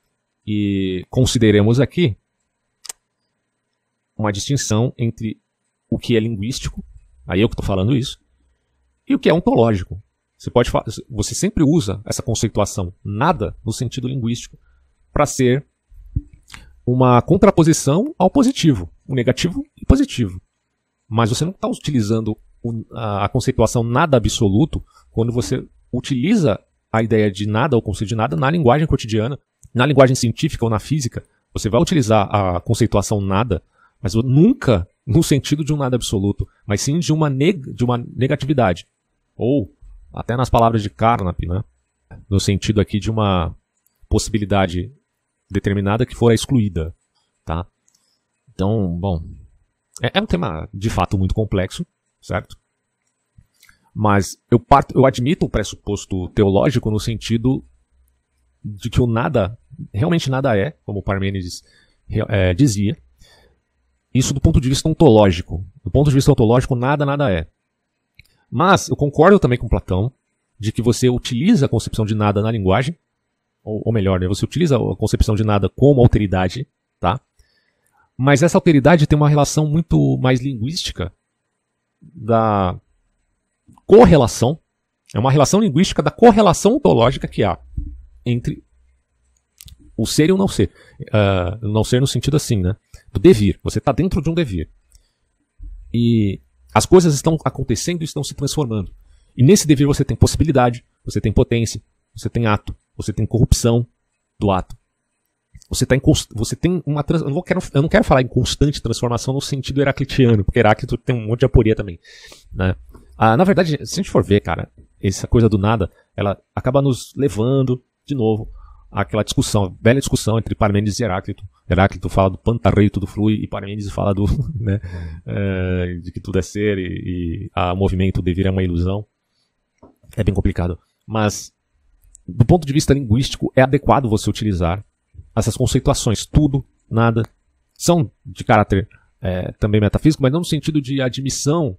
E consideremos aqui uma distinção entre o que é linguístico, aí eu que estou falando isso, e o que é ontológico. Você pode você sempre usa essa conceituação nada no sentido linguístico para ser uma contraposição ao positivo, o negativo e positivo. Mas você não está utilizando a conceituação nada absoluto quando você utiliza a ideia de nada ou conceito de nada na linguagem cotidiana, na linguagem científica ou na física. Você vai utilizar a conceituação nada, mas nunca no sentido de um nada absoluto, mas sim de uma, neg de uma negatividade. Ou até nas palavras de Carnap, né? no sentido aqui de uma possibilidade determinada que fora excluída, tá? Então, bom, é, é, um tema de fato muito complexo, certo? Mas eu, parto, eu admito o pressuposto teológico no sentido de que o nada, realmente nada é, como Parmênides é, dizia. Isso do ponto de vista ontológico. Do ponto de vista ontológico, nada, nada é. Mas eu concordo também com Platão de que você utiliza a concepção de nada na linguagem, ou, ou melhor, né, você utiliza a concepção de nada como alteridade, tá? Mas essa alteridade tem uma relação muito mais linguística da correlação, é uma relação linguística da correlação ontológica que há entre o ser e o não ser. Uh, não ser no sentido assim, né? Devir. Você está dentro de um devir. E as coisas estão acontecendo e estão se transformando. E nesse dever você tem possibilidade, você tem potência, você tem ato, você tem corrupção do ato. Você, tá em, você tem uma. Eu não, quero, eu não quero falar em constante transformação no sentido heraclitiano, porque Heráclito tem um monte de aporia também. Né? Ah, na verdade, se a gente for ver, cara, essa coisa do nada, ela acaba nos levando, de novo, àquela discussão, velha discussão entre Parmênides e Heráclito, Heráclito fala do pantarreio, tudo flui, e Parmênides fala do, né, é, de que tudo é ser e, e a movimento devir é uma ilusão. É bem complicado. Mas, do ponto de vista linguístico, é adequado você utilizar essas conceituações, tudo, nada, são de caráter é, também metafísico, mas não no sentido de admissão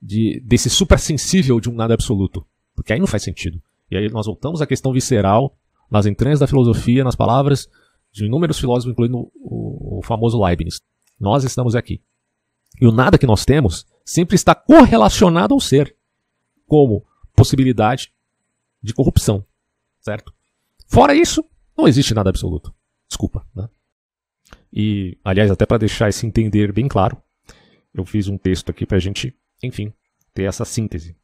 de, desse supersensível de um nada absoluto. Porque aí não faz sentido. E aí nós voltamos à questão visceral, nas entranhas da filosofia, nas palavras de inúmeros filósofos, incluindo o, o famoso Leibniz. Nós estamos aqui. E o nada que nós temos sempre está correlacionado ao ser, como possibilidade de corrupção, certo? Fora isso, não existe nada absoluto. Desculpa, né? E, aliás, até para deixar esse entender bem claro, eu fiz um texto aqui para a gente, enfim, ter essa síntese.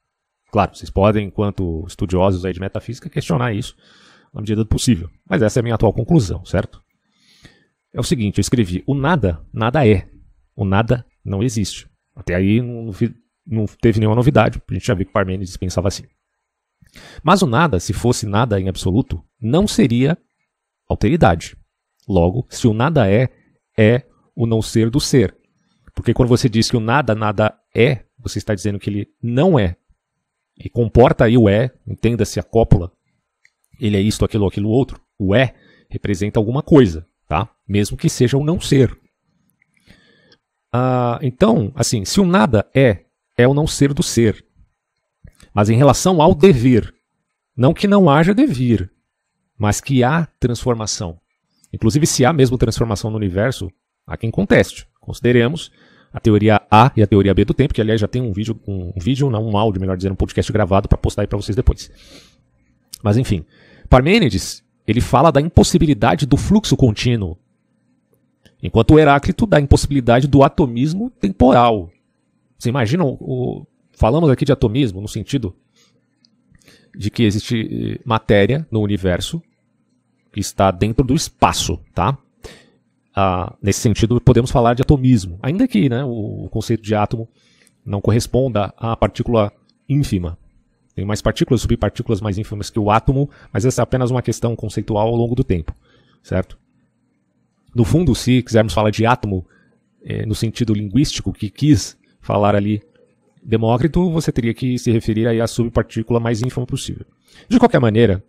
Claro, vocês podem, enquanto estudiosos aí de metafísica, questionar isso, na medida do possível. Mas essa é a minha atual conclusão, certo? É o seguinte, eu escrevi: o nada, nada é. O nada não existe. Até aí não, não teve nenhuma novidade, a gente já viu que Parmênides pensava assim. Mas o nada, se fosse nada em absoluto, não seria alteridade. Logo, se o nada é, é o não ser do ser. Porque quando você diz que o nada, nada é, você está dizendo que ele não é. E comporta aí o é, entenda-se a cópula ele é isto, aquilo, aquilo outro. O é representa alguma coisa, tá? Mesmo que seja o não ser. Ah, então, assim, se o nada é, é o não ser do ser. Mas em relação ao dever, não que não haja devir, mas que há transformação. Inclusive, se há mesmo transformação no universo, há quem conteste. Consideremos a teoria A e a teoria B do tempo, que aliás já tem um vídeo, um, vídeo, não um áudio, melhor dizendo, um podcast gravado para postar aí para vocês depois. Mas enfim, Parmênides, ele fala da impossibilidade do fluxo contínuo, enquanto Heráclito da impossibilidade do atomismo temporal. Você imagina, o, falamos aqui de atomismo no sentido de que existe eh, matéria no universo que está dentro do espaço, tá? Ah, nesse sentido, podemos falar de atomismo, ainda que né, o conceito de átomo não corresponda à partícula ínfima. Tem mais partículas, subpartículas mais ínfimas que o átomo, mas essa é apenas uma questão conceitual ao longo do tempo, certo? No fundo, se quisermos falar de átomo eh, no sentido linguístico que quis falar ali Demócrito, você teria que se referir aí à subpartícula mais ínfima possível. De qualquer maneira,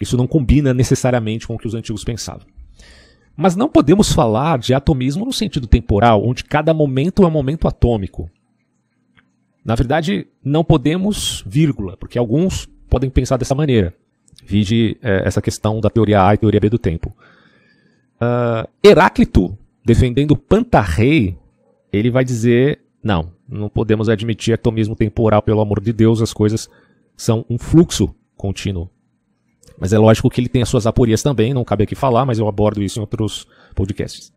isso não combina necessariamente com o que os antigos pensavam. Mas não podemos falar de atomismo no sentido temporal, onde cada momento é um momento atômico. Na verdade, não podemos, vírgula, porque alguns podem pensar dessa maneira. Vide é, essa questão da teoria A e teoria B do tempo. Uh, Heráclito, defendendo Pantarrei, ele vai dizer não, não podemos admitir atomismo temporal, pelo amor de Deus, as coisas são um fluxo contínuo. Mas é lógico que ele tem as suas aporias também, não cabe aqui falar, mas eu abordo isso em outros podcasts.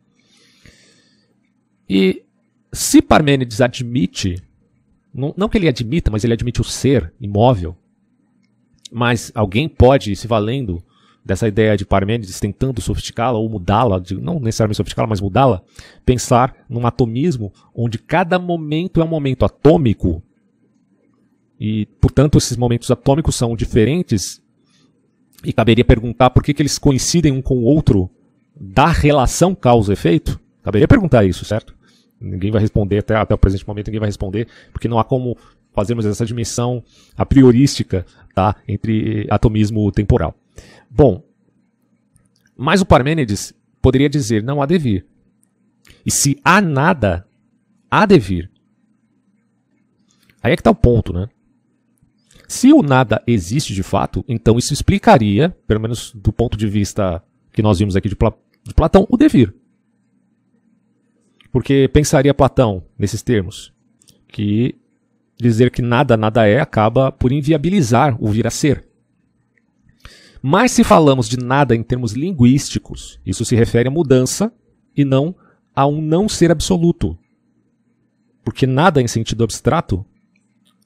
E se Parmênides admite, não, não que ele admita, mas ele admite o ser imóvel, mas alguém pode, se valendo dessa ideia de Parmênides tentando sofisticá-la ou mudá-la, não necessariamente sofisticá-la, mas mudá-la, pensar num atomismo onde cada momento é um momento atômico e, portanto, esses momentos atômicos são diferentes e caberia perguntar por que, que eles coincidem um com o outro da relação causa-efeito? Caberia perguntar isso, certo? Ninguém vai responder, até, até o presente momento ninguém vai responder, porque não há como fazermos essa dimensão a priorística tá, entre atomismo temporal. Bom, mas o Parmênides poderia dizer: não há de vir. E se há nada, há de vir. Aí é que está o ponto, né? Se o nada existe de fato, então isso explicaria, pelo menos do ponto de vista que nós vimos aqui de, de Platão, o devir. Porque pensaria Platão nesses termos, que dizer que nada, nada é, acaba por inviabilizar o vir a ser. Mas se falamos de nada em termos linguísticos, isso se refere à mudança e não a um não ser absoluto. Porque nada em sentido abstrato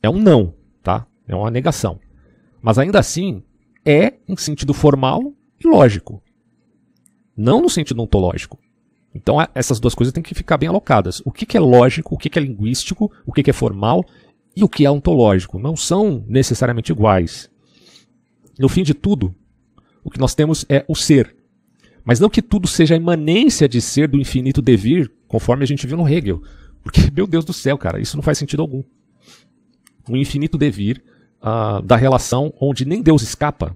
é um não, tá? É uma negação. Mas ainda assim, é em sentido formal e lógico. Não no sentido ontológico. Então essas duas coisas têm que ficar bem alocadas. O que, é lógico, o que, é linguístico, o que é formal e o que é ontológico. Não são necessariamente iguais. No fim de tudo, o que nós temos é o ser. Mas não que tudo seja a imanência de ser do infinito devir, conforme a gente viu no Hegel. Porque, meu Deus do céu, cara, isso não faz sentido algum. O infinito devir uh, da relação onde nem Deus escapa.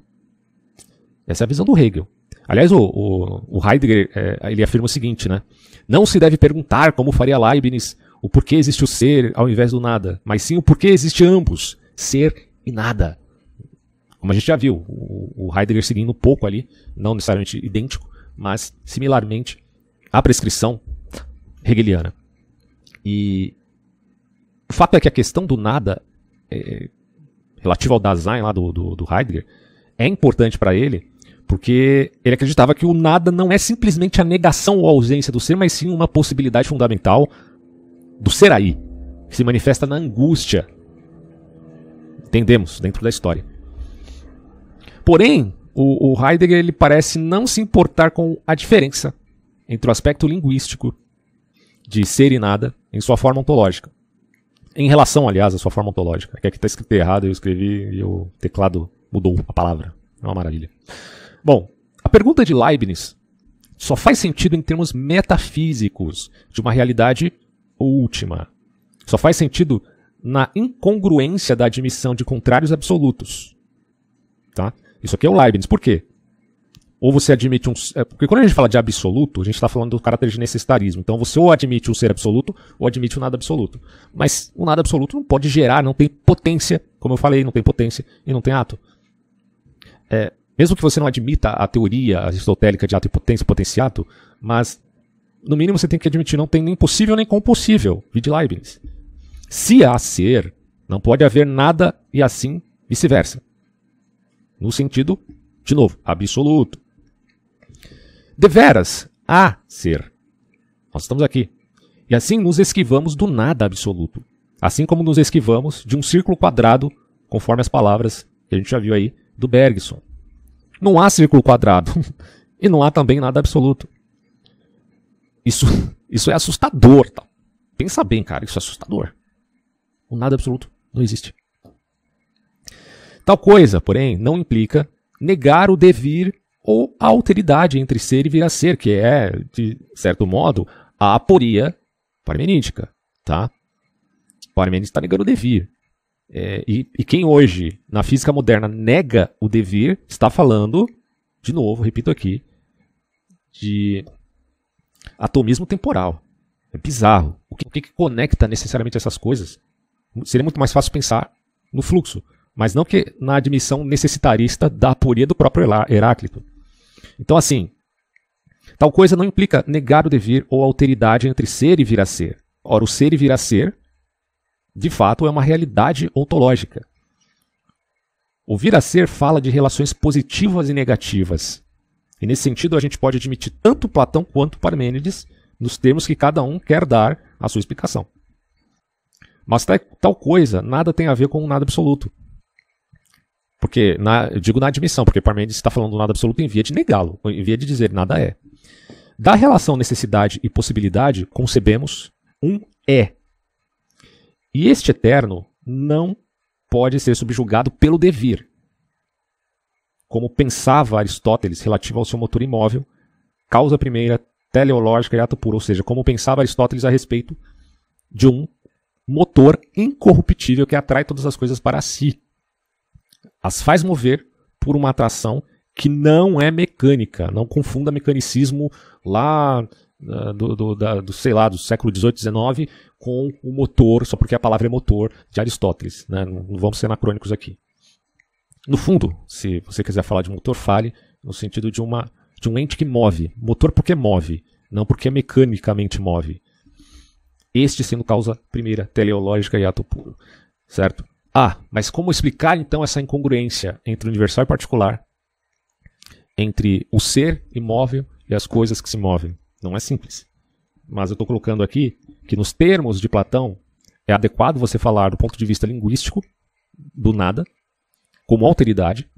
Essa é a visão do Hegel. Aliás, o, o, o Heidegger é, ele afirma o seguinte, né? Não se deve perguntar, como faria Leibniz, o porquê existe o ser ao invés do nada, mas sim o porquê existe ambos, ser e nada. Como a gente já viu, o, o Heidegger seguindo um pouco ali, não necessariamente idêntico, mas similarmente à prescrição hegeliana. E o fato é que a questão do nada, é, relativa ao Dasein lá do, do, do Heidegger, é importante para ele, porque ele acreditava que o nada não é simplesmente a negação ou a ausência do ser, mas sim uma possibilidade fundamental do ser aí, que se manifesta na angústia. Entendemos dentro da história. Porém, o, o Heidegger ele parece não se importar com a diferença entre o aspecto linguístico de ser e nada em sua forma ontológica. Em relação, aliás, à sua forma ontológica. Que aqui está escrito errado, eu escrevi e o teclado mudou a palavra. É uma maravilha. Bom, a pergunta de Leibniz só faz sentido em termos metafísicos de uma realidade última. Só faz sentido na incongruência da admissão de contrários absolutos. Tá? Isso aqui é o Leibniz. Por quê? Ou você admite um. É, porque quando a gente fala de absoluto, a gente está falando do caráter de necessitarismo. Então você ou admite um ser absoluto, ou admite o um nada absoluto. Mas o nada absoluto não pode gerar, não tem potência. Como eu falei, não tem potência e não tem ato. É, mesmo que você não admita a teoria aristotélica de ato e potência, potenciato, mas no mínimo você tem que admitir não tem nem possível nem compossível, de Leibniz. Se há ser, não pode haver nada e assim vice-versa. no sentido, de novo, absoluto. Deveras, há ser. Nós estamos aqui. E assim nos esquivamos do nada absoluto. Assim como nos esquivamos de um círculo quadrado, conforme as palavras que a gente já viu aí do Bergson. Não há círculo quadrado. e não há também nada absoluto. Isso, isso é assustador. Tá? Pensa bem, cara, isso é assustador. O nada absoluto não existe. Tal coisa, porém, não implica negar o devir ou a alteridade entre ser e vir a ser, que é, de certo modo, a aporia parmenídica. Tá? Parmênides está negando o devir. É, e, e, quem hoje, na física moderna, nega o devir, está falando, de novo, repito aqui, de atomismo temporal. É bizarro. O que, o que conecta necessariamente essas coisas? Seria muito mais fácil pensar no fluxo, mas não que na admissão necessitarista da aporia do próprio Heráclito. Então, assim, tal coisa não implica negar o devir ou alteridade entre ser e vir a ser. Ora, o ser e vir a ser de fato, é uma realidade ontológica. O vir a ser fala de relações positivas e negativas. E nesse sentido, a gente pode admitir tanto Platão quanto Parmênides nos termos que cada um quer dar a sua explicação. Mas tal coisa nada tem a ver com nada absoluto. Porque, na, eu digo na admissão, porque Parmênides está falando do nada absoluto em via de negá-lo, em via de dizer nada é. Da relação necessidade e possibilidade, concebemos um é, e este eterno não pode ser subjugado pelo devir. Como pensava Aristóteles relativo ao seu motor imóvel, causa primeira, teleológica e ato puro, ou seja, como pensava Aristóteles a respeito de um motor incorruptível que atrai todas as coisas para si. As faz mover por uma atração que não é mecânica. Não confunda mecanicismo lá do, do, da, do, sei lá, do século XVIII, XIX, com o motor, só porque a palavra é motor, de Aristóteles. Né? Não, não vamos ser anacrônicos aqui. No fundo, se você quiser falar de motor, fale no sentido de, uma, de um ente que move. Motor porque move, não porque mecanicamente move. Este sendo causa primeira, teleológica e ato puro. Certo? Ah, mas como explicar então essa incongruência entre universal e particular? Entre o ser imóvel e as coisas que se movem? Não é simples. Mas eu estou colocando aqui que nos termos de Platão é adequado você falar do ponto de vista linguístico do nada, como alteridade,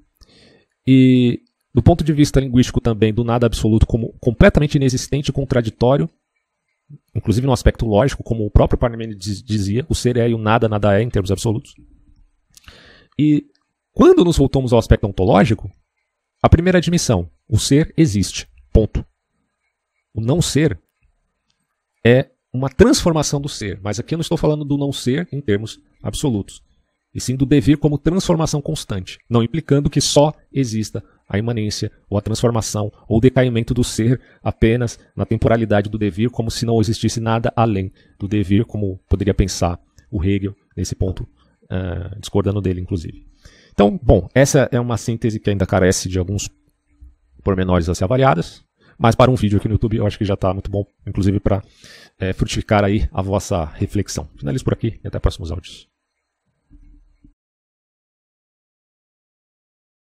e do ponto de vista linguístico também do nada absoluto como completamente inexistente contraditório, inclusive no aspecto lógico, como o próprio Parmênides dizia, o ser é e o nada, nada é em termos absolutos. E quando nos voltamos ao aspecto ontológico, a primeira admissão, o ser existe, ponto. O não ser é uma transformação do ser. Mas aqui eu não estou falando do não ser em termos absolutos, e sim do devir como transformação constante, não implicando que só exista a imanência, ou a transformação, ou o decaimento do ser apenas na temporalidade do devir, como se não existisse nada além do devir, como poderia pensar o Hegel nesse ponto, uh, discordando dele, inclusive. Então, bom, essa é uma síntese que ainda carece de alguns pormenores a ser avaliadas, mas para um vídeo aqui no YouTube eu acho que já está muito bom, inclusive para é, frutificar aí a vossa reflexão. Finalizo por aqui e até próximos áudios.